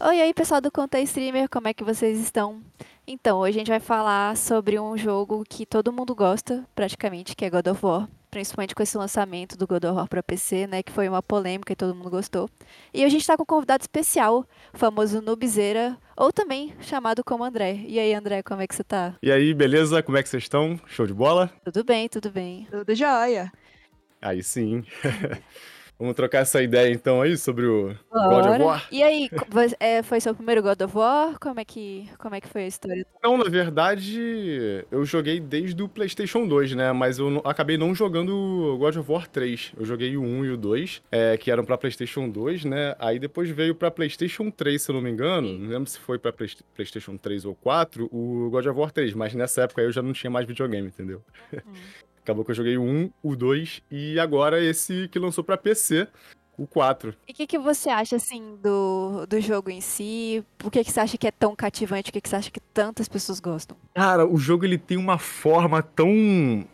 Oi, oi, pessoal do Conta Streamer, como é que vocês estão? Então, hoje a gente vai falar sobre um jogo que todo mundo gosta, praticamente, que é God of War. Principalmente com esse lançamento do God of War para PC, né? Que foi uma polêmica e todo mundo gostou. E a gente está com um convidado especial, o famoso Nubzeira, ou também chamado como André. E aí, André, como é que você tá? E aí, beleza? Como é que vocês estão? Show de bola? Tudo bem, tudo bem. Tudo jóia. Aí sim. Vamos trocar essa ideia então aí sobre o God of War? E aí, é, foi seu primeiro God of War? Como é, que, como é que foi a história? Não, na verdade, eu joguei desde o PlayStation 2, né? Mas eu acabei não jogando o God of War 3. Eu joguei o 1 e o 2, é, que eram pra PlayStation 2, né? Aí depois veio pra PlayStation 3, se eu não me engano. Não lembro se foi pra PlayStation 3 ou 4, o God of War 3. Mas nessa época eu já não tinha mais videogame, entendeu? Hum. Acabou que eu joguei o 1, o 2 e agora esse que lançou para PC, o 4. E o que, que você acha, assim, do, do jogo em si? Por que, que você acha que é tão cativante? O que, que você acha que tantas pessoas gostam? Cara, o jogo ele tem uma forma tão.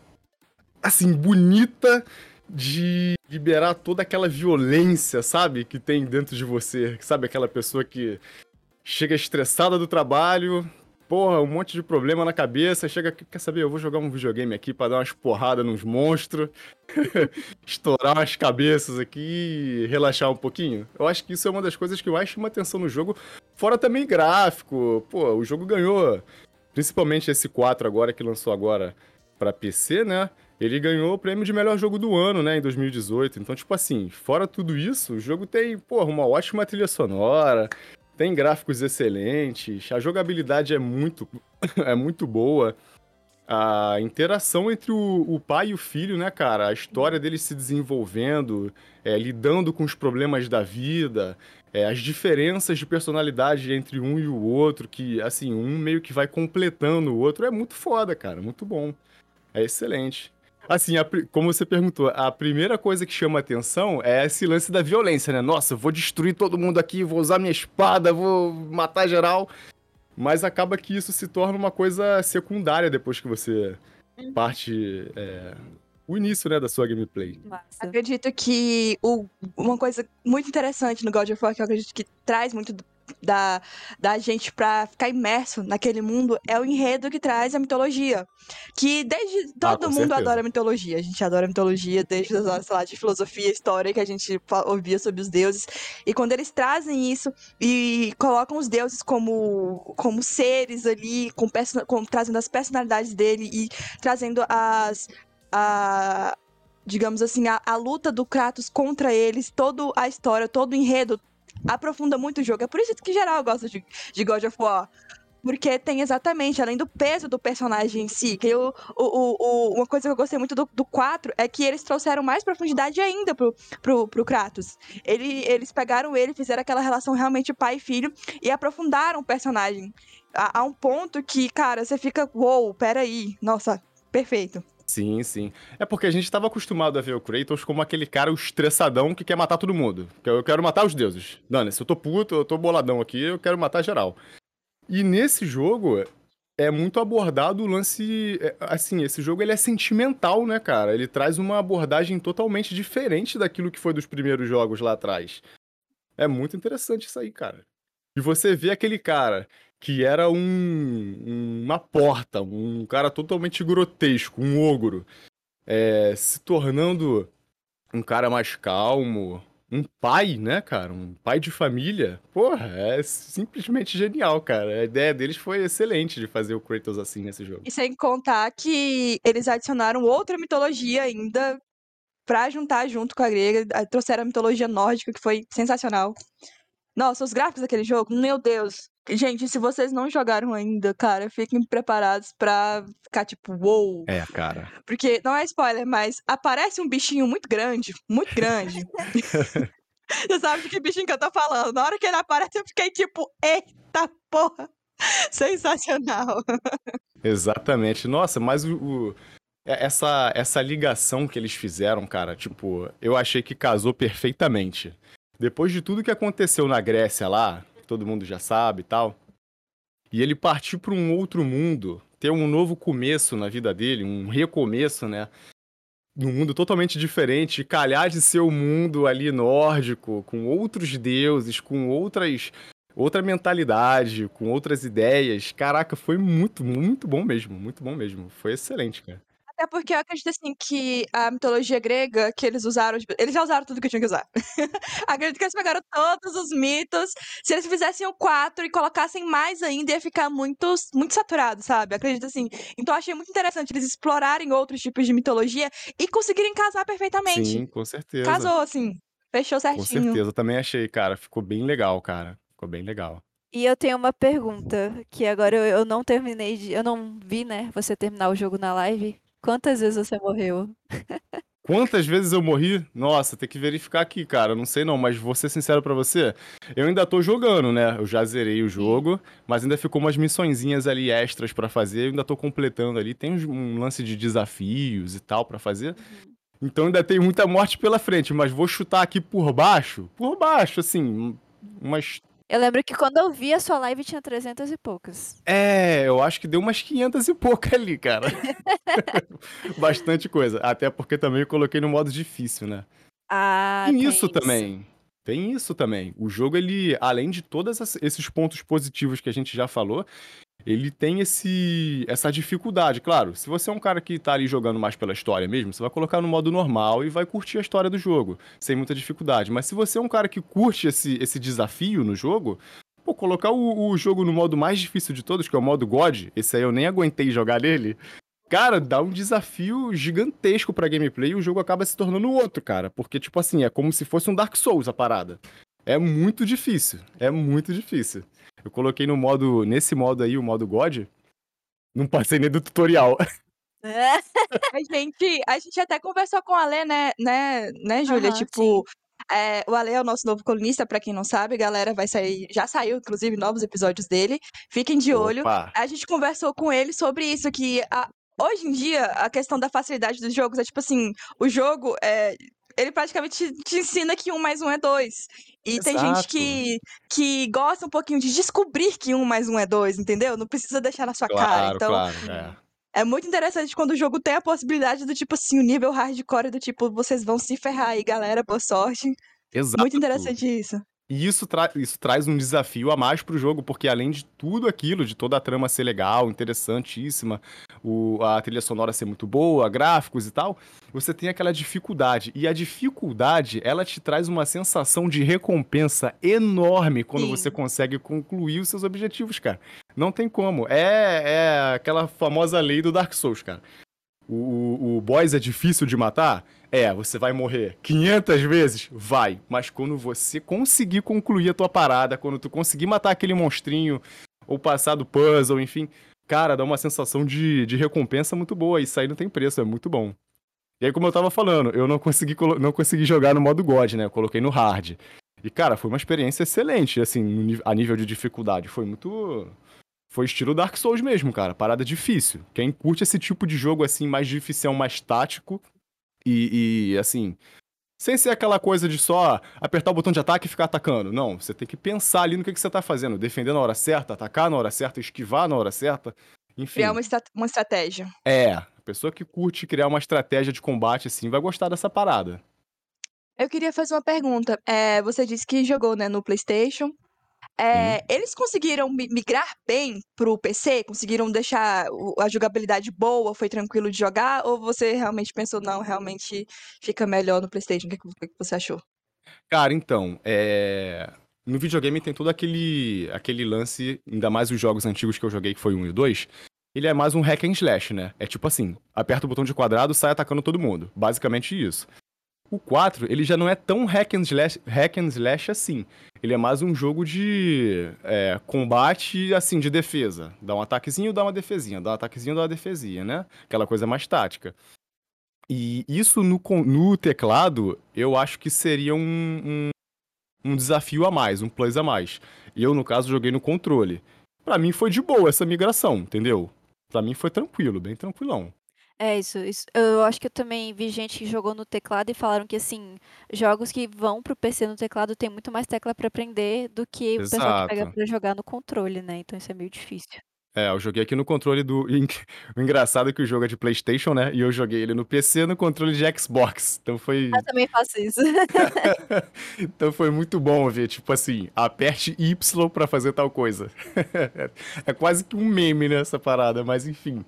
assim, bonita de liberar toda aquela violência, sabe? Que tem dentro de você. Sabe aquela pessoa que chega estressada do trabalho, porra, um monte de problema na cabeça, chega, quer saber, eu vou jogar um videogame aqui para dar umas porradas nos monstros, estourar umas cabeças aqui e relaxar um pouquinho. Eu acho que isso é uma das coisas que mais chama atenção no jogo, fora também gráfico. Pô, o jogo ganhou, principalmente esse 4 agora que lançou agora para PC, né? Ele ganhou o prêmio de melhor jogo do ano, né, em 2018. Então, tipo assim, fora tudo isso, o jogo tem, porra, uma ótima trilha sonora, tem gráficos excelentes, a jogabilidade é muito, é muito boa. A interação entre o, o, pai e o filho, né, cara? A história deles se desenvolvendo, é, lidando com os problemas da vida, é, as diferenças de personalidade entre um e o outro, que, assim, um meio que vai completando o outro. É muito foda, cara. Muito bom. É excelente. Assim, a, como você perguntou, a primeira coisa que chama atenção é esse lance da violência, né? Nossa, vou destruir todo mundo aqui, vou usar minha espada, vou matar geral. Mas acaba que isso se torna uma coisa secundária depois que você uhum. parte é, o início, né, da sua gameplay. Massa. Acredito que o, uma coisa muito interessante no God of War, que eu acredito que traz muito da, da gente para ficar imerso naquele mundo é o enredo que traz a mitologia. Que desde. Ah, todo ah, mundo certeza. adora mitologia. A gente adora mitologia desde as sei lá, de filosofia, história que a gente ouvia sobre os deuses. E quando eles trazem isso e colocam os deuses como, como seres ali, com, com trazendo as personalidades dele e trazendo as. A, digamos assim, a, a luta do Kratos contra eles, toda a história, todo o enredo, aprofunda muito o jogo. É por isso que geral gosta de, de God of War. Porque tem exatamente, além do peso do personagem em si, que eu, o, o, uma coisa que eu gostei muito do, do 4 é que eles trouxeram mais profundidade ainda pro, pro, pro Kratos. Ele, eles pegaram ele, fizeram aquela relação realmente pai e filho e aprofundaram o personagem. A, a um ponto que, cara, você fica, uou, wow, peraí, nossa, perfeito. Sim, sim. É porque a gente estava acostumado a ver o Kratos como aquele cara o estressadão que quer matar todo mundo. Eu quero matar os deuses. Dane, se eu tô puto, eu tô boladão aqui, eu quero matar geral. E nesse jogo é muito abordado o lance, é, assim, esse jogo ele é sentimental, né, cara? Ele traz uma abordagem totalmente diferente daquilo que foi dos primeiros jogos lá atrás. É muito interessante isso aí, cara. E você vê aquele cara que era um, uma porta, um cara totalmente grotesco, um ogro, é, se tornando um cara mais calmo, um pai, né, cara? Um pai de família. Porra, é simplesmente genial, cara. A ideia deles foi excelente de fazer o Kratos assim nesse jogo. E sem contar que eles adicionaram outra mitologia ainda pra juntar junto com a grega. Trouxeram a mitologia nórdica, que foi sensacional. Nossa, os gráficos daquele jogo, meu Deus. Gente, se vocês não jogaram ainda, cara, fiquem preparados pra ficar tipo, uou. Wow. É, cara. Porque, não é spoiler, mas aparece um bichinho muito grande, muito grande. Você sabe de que bichinho que eu tô falando. Na hora que ele aparece, eu fiquei tipo, eita porra. Sensacional. Exatamente. Nossa, mas o, o, é, essa, essa ligação que eles fizeram, cara, tipo, eu achei que casou perfeitamente. Depois de tudo que aconteceu na Grécia lá, todo mundo já sabe e tal. E ele partir para um outro mundo, ter um novo começo na vida dele, um recomeço, né? Num mundo totalmente diferente, calhar de ser o um mundo ali nórdico, com outros deuses, com outras outra mentalidade, com outras ideias. Caraca, foi muito, muito bom mesmo, muito bom mesmo. Foi excelente, cara. Até porque eu acredito assim que a mitologia grega que eles usaram, tipo, eles já usaram tudo que tinham que usar. acredito que eles pegaram todos os mitos. Se eles fizessem o 4 e colocassem mais ainda, ia ficar muito, muito saturado, sabe? Acredito assim. Então eu achei muito interessante eles explorarem outros tipos de mitologia e conseguirem casar perfeitamente. Sim, com certeza. Casou, assim. Fechou certinho. Com certeza, também achei, cara. Ficou bem legal, cara. Ficou bem legal. E eu tenho uma pergunta, que agora eu, eu não terminei de. Eu não vi, né? Você terminar o jogo na live. Quantas vezes você morreu? Quantas vezes eu morri? Nossa, tem que verificar aqui, cara. Não sei não, mas vou ser sincero pra você. Eu ainda tô jogando, né? Eu já zerei o jogo, mas ainda ficou umas missõezinhas ali extras pra fazer. Eu ainda tô completando ali. Tem um lance de desafios e tal pra fazer. Uhum. Então ainda tem muita morte pela frente, mas vou chutar aqui por baixo. Por baixo, assim, umas Eu lembro que quando eu vi a sua live tinha 300 e poucas. É, eu acho que deu umas 500 e pouco ali, cara. Bastante coisa. Até porque também eu coloquei no modo difícil, né? Ah, Tem tem isso isso. também. Tem isso também. O jogo, ele, além de todos ess- esses pontos positivos que a gente já falou, ele tem esse, essa dificuldade. Claro, se você é um cara que tá ali jogando mais pela história mesmo, você vai colocar no modo normal e vai curtir a história do jogo, sem muita dificuldade. Mas se você é um cara que curte esse, esse desafio no jogo, pô, colocar o, o jogo no modo mais difícil de todos, que é o modo God, esse aí eu nem aguentei jogar nele. Cara, dá um desafio gigantesco pra gameplay e o jogo acaba se tornando outro, cara. Porque, tipo assim, é como se fosse um Dark Souls a parada. É muito difícil. É muito difícil. Eu coloquei no modo. Nesse modo aí, o modo God. Não passei nem do tutorial. A gente, a gente até conversou com a Alê, né, né, né, Júlia? Aham, tipo, é, o Ale é o nosso novo colunista, pra quem não sabe, galera, vai sair, já saiu, inclusive, novos episódios dele. Fiquem de olho. Opa! A gente conversou com ele sobre isso, que a- hoje em dia a questão da facilidade dos jogos é tipo assim, o jogo é. Ele praticamente te, te ensina que um mais um é dois. E tem gente Exato. que, que gosta um pouquinho de descobrir que um mais um é dois, entendeu? Não precisa deixar na sua cara. Claro, Então, claro. É. é muito interessante quando o jogo tem a possibilidade do tipo assim, o nível hardcore do tipo, vocês vão se ferrar aí, galera, boa sorte. Exato. Muito interessante isso. E isso, tra- isso traz um desafio a mais pro jogo, porque além de tudo aquilo, de toda a trama ser legal, interessantíssima, o- a trilha sonora ser muito boa, gráficos e tal, você tem aquela dificuldade. E a dificuldade, ela te traz uma sensação de recompensa enorme quando Sim. você consegue concluir os seus objetivos, cara. Não tem como. É, é aquela famosa lei do Dark Souls, cara. O, o, boss é difícil de matar? É, você vai morrer 500 vezes? Vai. Mas quando você conseguir concluir a tua parada, quando tu conseguir matar aquele monstrinho, ou passar do puzzle, enfim, cara, dá uma sensação de, de recompensa muito boa. Isso aí não tem preço, é muito bom. E aí, como eu tava falando, eu não consegui, não consegui jogar no modo God, né? Eu coloquei no hard. E, cara, foi uma experiência excelente, assim, a nível de dificuldade. Foi muito. Foi estilo Dark Souls mesmo, cara. Parada difícil. Quem curte esse tipo de jogo, assim, mais difícil, mais tático. E, e, assim. Sem ser aquela coisa de só apertar o botão de ataque e ficar atacando. Não, você tem que pensar ali no que, que você tá fazendo. Defender na hora certa, atacar na hora certa, esquivar na hora certa. Enfim. Criar uma, estra- uma estratégia. É, a pessoa que curte criar uma estratégia de combate, assim, vai gostar dessa parada. Eu queria fazer uma pergunta. É, você disse que jogou né, no PlayStation. É, eles conseguiram mi- migrar bem pro PC? Conseguiram deixar a jogabilidade boa? Foi tranquilo de jogar? Ou você realmente pensou, não, realmente fica melhor no PlayStation? O que, que- você achou? Cara, então, é... no videogame tem todo aquele, aquele lance, ainda mais os jogos antigos que eu joguei, que foi o 1 e o 2, ele é mais um hack and slash, né? É tipo assim, aperta o botão de quadrado, sai atacando todo mundo. Basicamente isso. O 4, ele já não é tão hack and slash, hack and slash assim. Ele é mais um jogo de é, combate, assim, de defesa. Dá um ataquezinho, dá uma defesinha. Dá um ataquezinho, dá uma defesinha, né? Aquela coisa mais tática. E isso no, no teclado, eu acho que seria um, um, um desafio a mais, um plus a mais. Eu, no caso, joguei no controle. Pra mim foi de boa essa migração, entendeu? Pra mim foi tranquilo, bem tranquilão. É isso, isso. Eu acho que eu também vi gente que jogou no teclado e falaram que, assim, jogos que vão pro PC no teclado tem muito mais tecla pra aprender do que o pessoal que pega Exato. pra jogar no controle, né? Então isso é meio difícil. É, eu joguei aqui no controle do. O engraçado é que o jogo é de PlayStation, né? E eu joguei ele no PC no controle de Xbox. Então foi. Eu também faço isso. então foi muito bom ver, tipo assim, aperte Y pra fazer tal coisa. é quase que um meme nessa parada, mas enfim.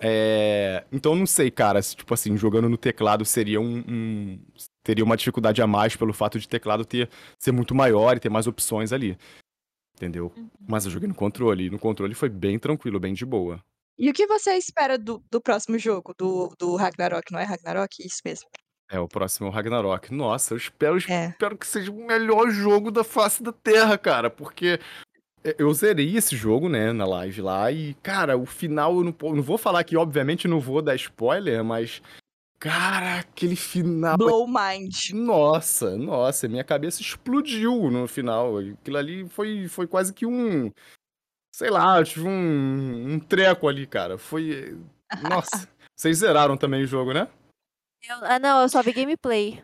É... Então não sei, cara, se, tipo assim, jogando no teclado seria um, um, teria uma dificuldade a mais pelo fato de teclado ter ser muito maior e ter mais opções ali. Entendeu? Uhum. Mas eu joguei no controle, e no controle foi bem tranquilo, bem de boa. E o que você espera do, do próximo jogo, do, do Ragnarok, não é Ragnarok? Isso mesmo. É, o próximo é o Ragnarok. Nossa, eu espero, é. espero que seja o melhor jogo da face da Terra, cara, porque eu zerei esse jogo, né, na live lá, e, cara, o final eu não, não vou falar que, obviamente, não vou dar spoiler, mas Cara, aquele final. Blow mind. Nossa, nossa, minha cabeça explodiu no final. Aquilo ali foi, foi quase que um. Sei lá, eu tive um, um treco ali, cara. Foi. Nossa. Vocês zeraram também o jogo, né? Eu, ah, não, eu só vi gameplay.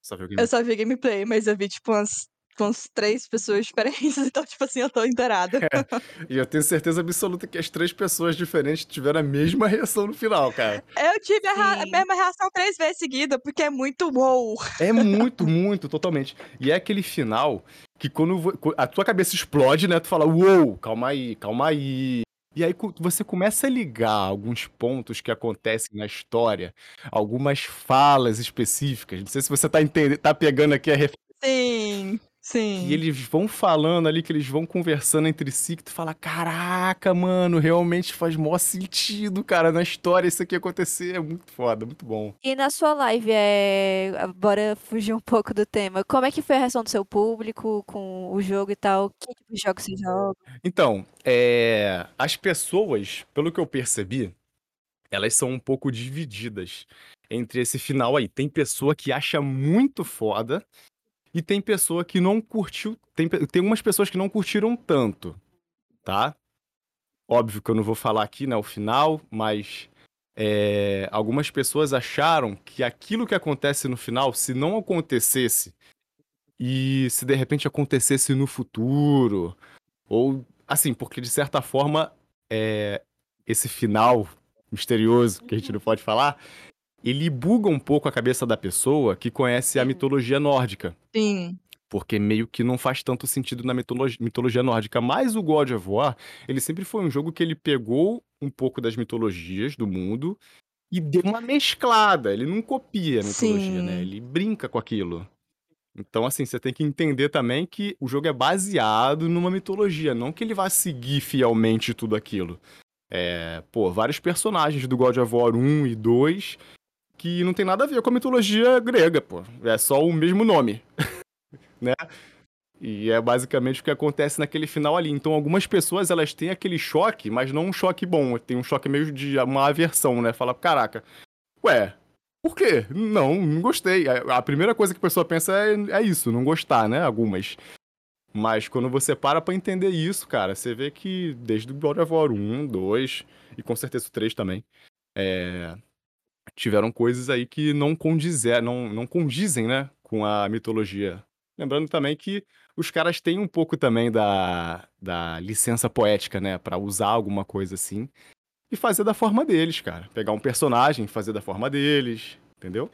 Só viu gameplay. Eu só vi gameplay, mas eu vi, tipo, umas com as três pessoas diferentes, então, tipo assim, eu tô inteirada. É, e eu tenho certeza absoluta que as três pessoas diferentes tiveram a mesma reação no final, cara. Eu tive a, a, mesma reação três vezes seguida, porque é muito wow. É muito, muito, totalmente. E é aquele final que quando a tua cabeça explode, né, tu fala, uou, calma aí, calma aí. E aí você começa a ligar alguns pontos que acontecem na história, algumas falas específicas. Não sei se você tá, entendendo, tá pegando aqui a referência. Sim. Sim. E eles vão falando ali, que eles vão conversando entre si, que tu fala, caraca, mano, realmente faz maior sentido, cara, na história isso aqui acontecer. É muito foda, muito bom. E na sua live, é... bora fugir um pouco do tema, como é que foi a reação do seu público com o jogo e tal? Que tipo de jogo você joga? Então, é... as pessoas, pelo que eu percebi, elas são um pouco divididas entre esse final aí. Tem pessoa que acha muito foda e tem pessoa que não curtiu. Tem, tem umas pessoas que não curtiram tanto, tá? Óbvio que eu não vou falar aqui, né, o final, mas é, algumas pessoas acharam que aquilo que acontece no final, se não acontecesse, e se de repente acontecesse no futuro, ou assim, porque de certa forma, é, esse final misterioso, que a gente não pode falar, ele buga um pouco a cabeça da pessoa que conhece a mitologia nórdica. Sim. Porque meio que não faz tanto sentido na mitologia, mitologia nórdica. Mas o God of War, ele sempre foi um jogo que ele pegou um pouco das mitologias do mundo e deu uma mesclada. Ele não copia a mitologia, né? Sim. né? Ele brinca com aquilo. Então, assim, você tem que entender também que o jogo é baseado numa mitologia, não que ele vá seguir fielmente tudo aquilo. É, pô, vários personagens do God of War 1 e 2 que não tem nada a ver com a mitologia grega, pô. É só o mesmo nome, né? E é basicamente o que acontece naquele final ali. Então, algumas pessoas, elas têm aquele choque, mas não um choque bom. Tem um choque meio de uma aversão, né? Fala, caraca, ué, por quê? Não, não gostei. A primeira coisa que a pessoa pensa é, é isso, não gostar, né? Algumas. Mas quando você para pra entender isso, cara, você vê que desde o God of War 1, 2 e com certeza o 3 também, é, tiveram coisas aí que não não, não condizem, né, com a mitologia. Lembrando também que os caras têm um pouco também da, da licença poética, né, para usar alguma coisa assim e fazer da forma deles, cara. Pegar um personagem, fazer da forma deles, entendeu?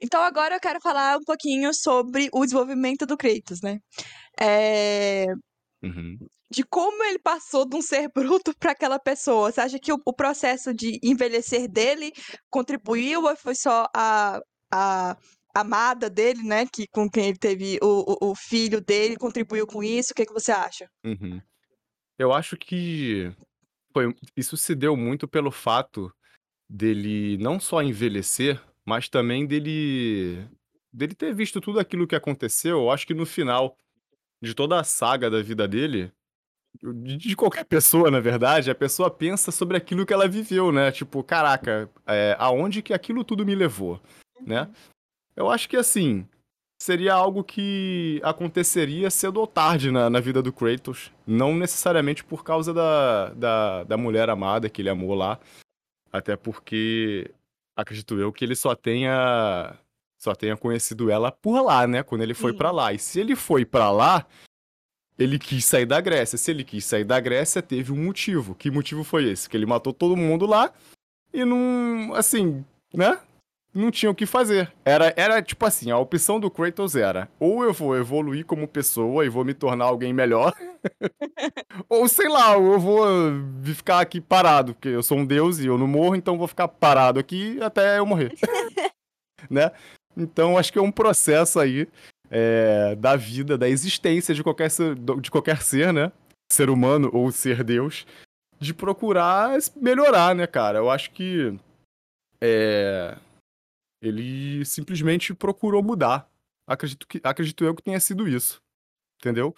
Então agora eu quero falar um pouquinho sobre o desenvolvimento do Kratos, né? É... Uhum de como ele passou de um ser bruto para aquela pessoa. Você acha que o, o, processo de envelhecer dele contribuiu ou foi só a, a amada dele, né, que com quem ele teve o, o, o filho dele contribuiu com isso? O que, que você acha? Uhum. Eu acho que foi, isso se deu muito pelo fato dele não só envelhecer, mas também dele dele ter visto tudo aquilo que aconteceu. Eu acho que no final de toda a saga da vida dele, de qualquer pessoa, na verdade, a pessoa pensa sobre aquilo que ela viveu, né? Tipo, caraca, é, aonde que aquilo tudo me levou, né? Uhum. Eu acho que, assim, seria algo que aconteceria cedo ou tarde na, na vida do Kratos. Não necessariamente por causa da, da, da mulher amada que ele amou lá. Até porque, acredito eu, que ele só tenha só tenha conhecido ela por lá, né? Quando ele foi para lá. E se ele foi para lá, ele quis sair da Grécia. Se ele quis sair da Grécia, teve um motivo. Que motivo foi esse? Que ele matou todo mundo lá e não. Assim, né? Não tinha o que fazer. Era, era tipo assim: a opção do Kratos era ou eu vou evoluir como pessoa e vou me tornar alguém melhor, ou sei lá, eu vou ficar aqui parado, porque eu sou um deus e eu não morro, então vou ficar parado aqui até eu morrer. né? Então acho que é um processo aí é, da vida, da existência de qualquer, ser, de qualquer ser, né? Ser humano ou ser Deus, de procurar melhorar, né, cara? Eu acho que é, ele simplesmente procurou mudar. Acredito, que, acredito eu que tenha sido isso. Entendeu?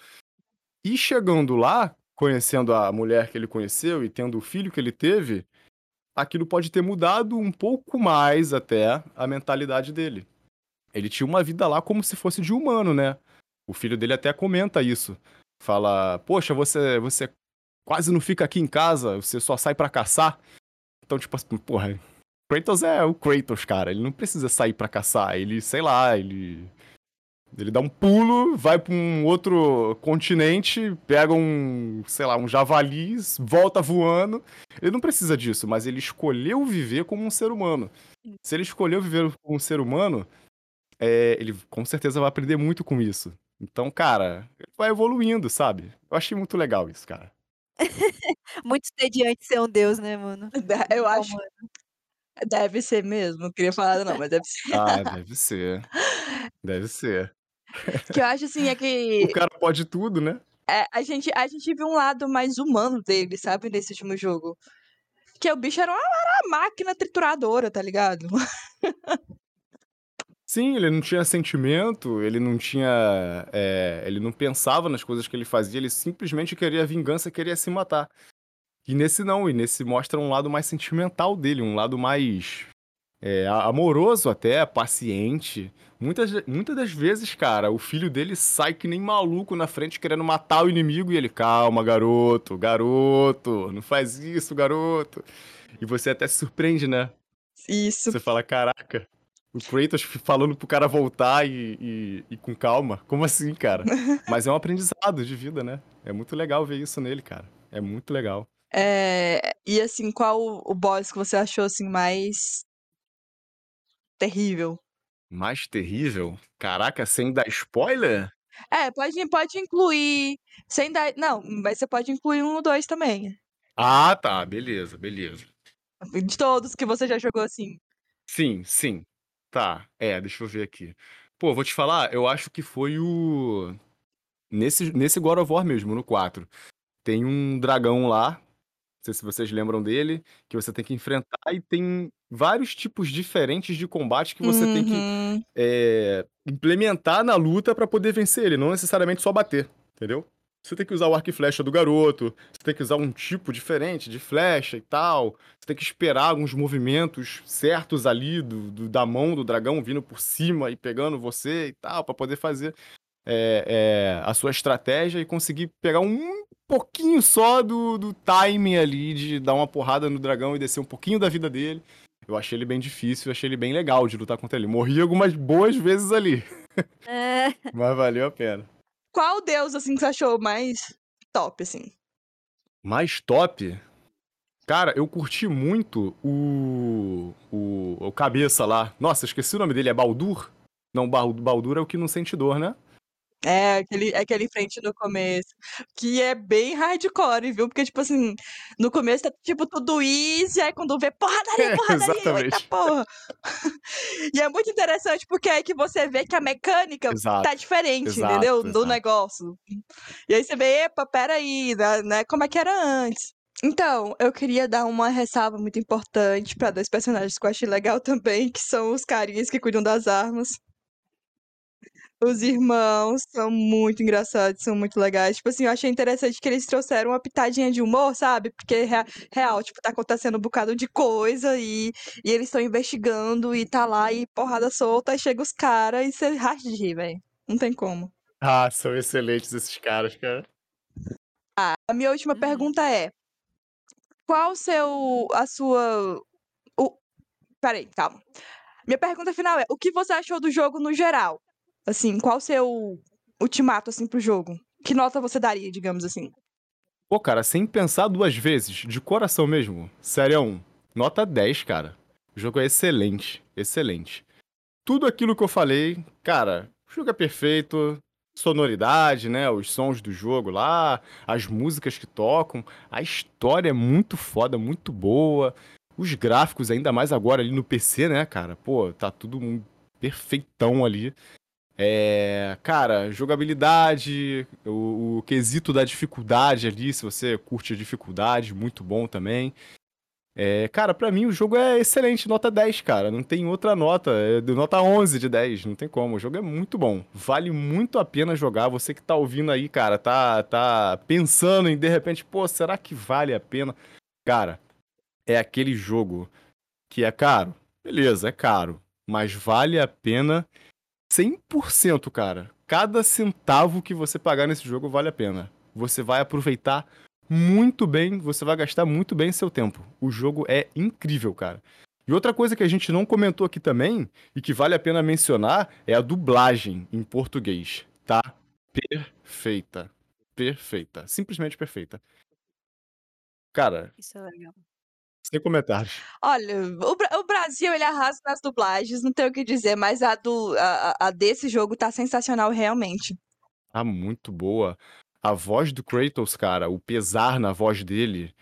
E chegando lá, conhecendo a mulher que ele conheceu e tendo o filho que ele teve, aquilo pode ter mudado um pouco mais até a mentalidade dele ele tinha uma vida lá como se fosse de humano, né? O filho dele até comenta isso. Fala, poxa, você, você quase não fica aqui em casa, você só sai para caçar. Então, tipo assim, porra, Kratos é o Kratos, cara. Ele não precisa sair para caçar. Ele, sei lá, ele. Ele dá um pulo, vai para um outro continente, pega um, sei lá, um javali, volta voando. Ele não precisa disso, mas ele escolheu viver como um ser humano. Se ele escolheu viver como um ser humano, é, ele com certeza vai aprender muito com isso. Então, cara, ele vai evoluindo, sabe? Eu achei muito legal isso, cara. muito entediante ser um deus, né, mano? Eu acho. Deve ser mesmo. Não queria falar, não, mas deve ser. Ah, deve ser. Deve ser. que eu acho assim é que. O cara pode tudo, né? É, a gente, a gente viu um lado mais humano dele, sabe, nesse último jogo. Que o bicho era uma, era uma máquina trituradora, tá ligado? Sim, ele não tinha sentimento, ele não tinha. É, ele não pensava nas coisas que ele fazia, ele simplesmente queria vingança, queria se matar. E nesse não, e nesse mostra um lado mais sentimental dele, um lado mais é, amoroso até, paciente. Muitas, muitas das vezes, cara, o filho dele sai que nem maluco na frente querendo matar o inimigo e ele, calma, garoto, garoto, não faz isso, garoto. E você até se surpreende, né? Isso. Você fala, caraca, o Kratos falando pro cara voltar e, e, e, com calma. Como assim, cara? Mas é um aprendizado de vida, né? É muito legal ver isso nele, cara. É muito legal. É... E assim, qual o boss que você achou assim mais terrível? Mais terrível? Caraca, sem dar spoiler? É, pode, pode incluir. Sem dar. Não, mas você pode incluir um ou dois também. Ah, tá. Beleza, beleza. De todos que você já jogou assim. Sim, sim. Tá, é, deixa eu ver aqui. Pô, vou te falar, eu acho que foi o. Nesse, nesse God of War mesmo, no 4. Tem um dragão lá, não sei se vocês lembram dele, que você tem que enfrentar e tem vários tipos diferentes de combate que você tem que Uhum. é, implementar na luta pra poder vencer ele, não necessariamente só bater, entendeu? Você tem que usar o arco e flecha do garoto, você tem que usar um tipo diferente de flecha e tal. Você tem que esperar alguns movimentos certos ali do, do- da mão do dragão vindo por cima e pegando você e tal, pra poder fazer é, é, a sua estratégia e conseguir pegar um pouquinho só do, do timing ali de dar uma porrada no dragão e descer um pouquinho da vida dele. Eu achei ele bem difícil, achei ele bem legal de lutar contra ele. Morri algumas boas vezes ali, É, mas valeu a pena. Qual deus assim que você achou mais top, assim? Mais top? Cara, eu curti muito o, o. o cabeça lá. Nossa, esqueci o nome dele, é Baldur? Não, Bal- Baldur é o que não sente dor, né? É, aquele, aquele frente no começo. Que é bem hardcore, viu? Porque, tipo assim, no começo tá tipo tudo easy, aí quando vê porradaria, É, porradaria, eita exatamente. porra. e é muito interessante porque é aí que você vê que a mecânica Exato. tá diferente, exato, entendeu? Do exato. negócio. E aí você vê, epa, peraí, né? né, Como é que era antes. Então, eu queria dar uma ressalva muito importante pra dois personagens que eu achei legal também, que são os carinhas que cuidam das armas. Os irmãos são muito engraçados, são muito legais. Tipo assim, eu achei interessante que eles trouxeram uma pitadinha de humor, sabe? Porque, rea- real, tipo, tá acontecendo um bocado de coisa e, e eles estão investigando e tá lá e porrada solta, aí chega os caras e você racha de rir, velho. Não tem como. Ah, são excelentes esses caras, cara. A minha última Uhum. pergunta é: qual o seu. a sua. O... Peraí, calma. Minha pergunta final é: o que você achou do jogo no geral? Assim, qual o seu ultimato, assim, pro jogo? que nota você daria, digamos assim? Pô, cara, sem pensar duas vezes, de coração mesmo. Série 1, nota 10, cara. O jogo é excelente, excelente. Tudo aquilo que eu falei, cara, o jogo é perfeito, sonoridade, né? Os sons do jogo lá, as músicas que tocam, a história é muito foda, muito boa. Os gráficos, ainda mais agora ali no PC, né, cara? Pô, tá tudo perfeitão ali. É, cara, jogabilidade, o, o, quesito da dificuldade ali, se você curte a dificuldade, muito bom também. É, cara, para mim o jogo é excelente, nota 10, cara. Não tem outra nota, é nota 11 de 10, não tem como. O jogo é muito bom. Vale muito a pena jogar. Você que tá ouvindo aí, cara, tá tá pensando em de repente, pô, será que vale a pena? Cara, é aquele jogo que é caro. Beleza, é caro, mas vale a pena 100%, cara. Cada centavo que você pagar nesse jogo vale a pena. Você vai aproveitar muito bem, você vai gastar muito bem seu tempo. O jogo é incrível, cara. E outra coisa que a gente não comentou aqui também, e que vale a pena mencionar, é a dublagem em português. Tá perfeita. Perfeita. Simplesmente perfeita. Cara. Isso é legal. Sem comentários. Olha, o, o, Brasil ele arrasa nas dublagens, não tenho o que dizer, mas a, do, a, a desse jogo tá sensacional realmente. Tá muito boa. A voz do Kratos, cara, o pesar na voz dele,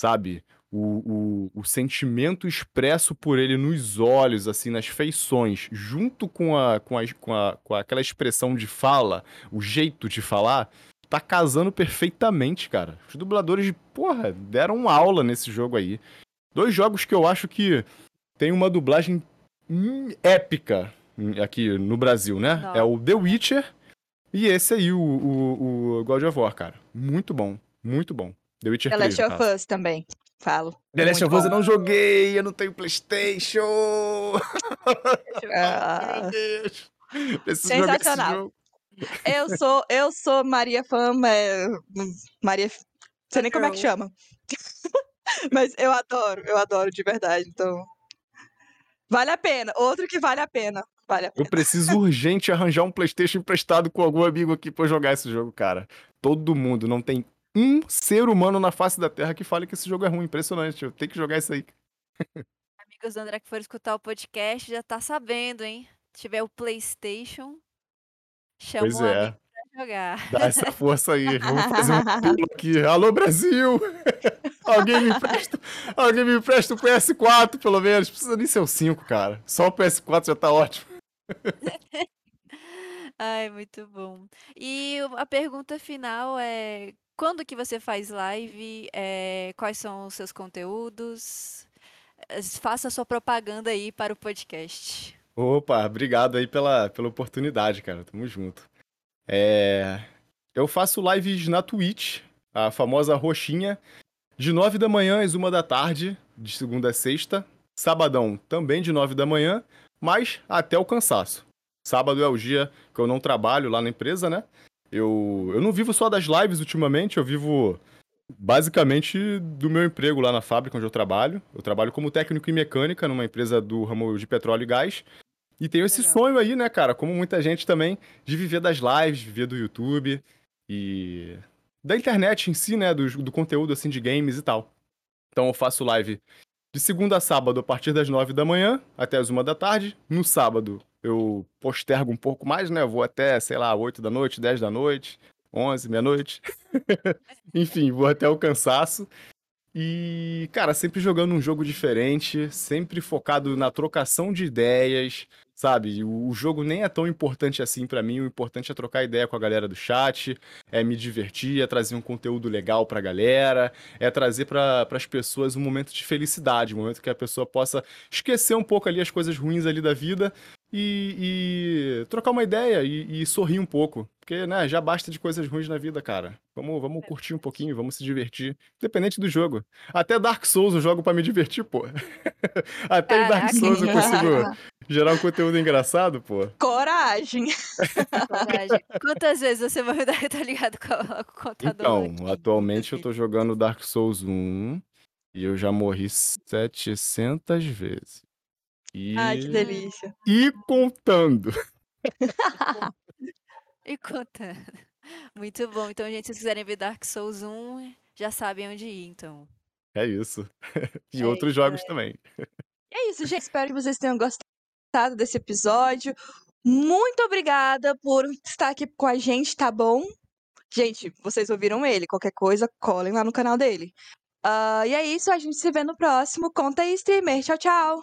sabe? O, o, o sentimento expresso por ele nos olhos, assim, nas feições, junto com, a, com, a, com, a, com aquela expressão de fala, o jeito de falar, tá casando perfeitamente, cara. Os dubladores, porra, deram aula nesse jogo aí. Dois jogos que eu acho que tem uma dublagem épica aqui no Brasil, né? Não. É o The Witcher e esse aí, o, o, o, God of War, cara. Muito bom, muito bom. The Witcher The 3, Last of Us também, falo. The Last of Us eu não joguei, eu não tenho Playstation. Ah. Meu Deus. Preciso Sensacional. Eu sou, eu sou Maria é, Maria, não sei nem como é que chama. Mas eu adoro, eu adoro de verdade, então. Vale a pena. Outro que vale a pena. Vale a pena. Eu preciso urgente arranjar um PlayStation emprestado com algum amigo aqui pra jogar esse jogo, cara. Todo mundo, não tem um ser humano na face da Terra que fale que esse jogo é ruim. Impressionante. Eu tenho que jogar isso aí. Amigos do André que for escutar o podcast já tá sabendo, hein? Se tiver o PlayStation, chama pois um é. Jogar. Dá essa força aí. Vamos fazer um pulo aqui. Alô, Brasil! alguém, me empresta, alguém me empresta o PS4, pelo menos. Precisa nem ser o 5, cara. Só o PS4 já tá ótimo. Ai, muito bom. E a pergunta final é: quando que você faz live? É, quais são os seus conteúdos? Faça a sua propaganda aí para o podcast. Opa, obrigado aí pela, pela oportunidade, cara. Tamo junto. É... Eu faço lives na Twitch, a famosa roxinha, de 9 da manhã às 1 da tarde, de segunda a sexta. Sabadão também de 9 da manhã, mas até o cansaço. Sábado é o dia que eu não trabalho lá na empresa, né? Eu, eu não vivo só das lives ultimamente, eu vivo basicamente do meu emprego lá na fábrica onde eu trabalho. Eu trabalho como técnico em mecânica numa empresa do ramo de petróleo e gás. E tenho esse Legal. sonho aí, né, cara, como muita gente também, de viver das lives, viver do YouTube e da internet em si, né, do, do conteúdo assim de games e tal. Então eu faço live de segunda a sábado a partir das nove da manhã até as uma da tarde. No sábado eu postergo um pouco mais, né? Eu vou até, sei lá, oito da noite, dez da noite, onze, meia-noite. Enfim, vou até o cansaço. E, cara, sempre jogando um jogo diferente, sempre focado na trocação de ideias, sabe? O, jogo nem é tão importante assim para mim, o importante é trocar ideia com a galera do chat, é me divertir, é trazer um conteúdo legal pra galera, é trazer para as pessoas um momento de felicidade, um momento que a pessoa possa esquecer um pouco ali as coisas ruins ali da vida e, e trocar uma ideia e, e, sorrir um pouco. Porque, né, já basta de coisas ruins na vida, cara. Vamos, vamos curtir um pouquinho, vamos se divertir. Independente do jogo. Até Dark Souls eu jogo para me divertir, pô. Até Caraca. em Dark Souls eu consigo gerar um conteúdo engraçado, pô. Coragem. Coragem. Quantas vezes você vai dar, tá ligado com, o contador? Então, aqui? atualmente eu tô jogando Dark Souls 1 e eu já morri 700 vezes. E... Ai, que delícia. E contando. e contando. Muito bom. Então, gente, se vocês quiserem ver Dark Souls 1, já sabem onde ir, então. É isso. e É outros isso, jogos também. É isso, gente. Espero que vocês tenham gostado desse episódio. Muito obrigada por estar aqui com a gente, tá bom? Gente, vocês ouviram ele. Qualquer coisa, colhem lá no canal dele. Ah, e é isso, a gente se vê no próximo. Conta aí, streamer. Tchau, tchau.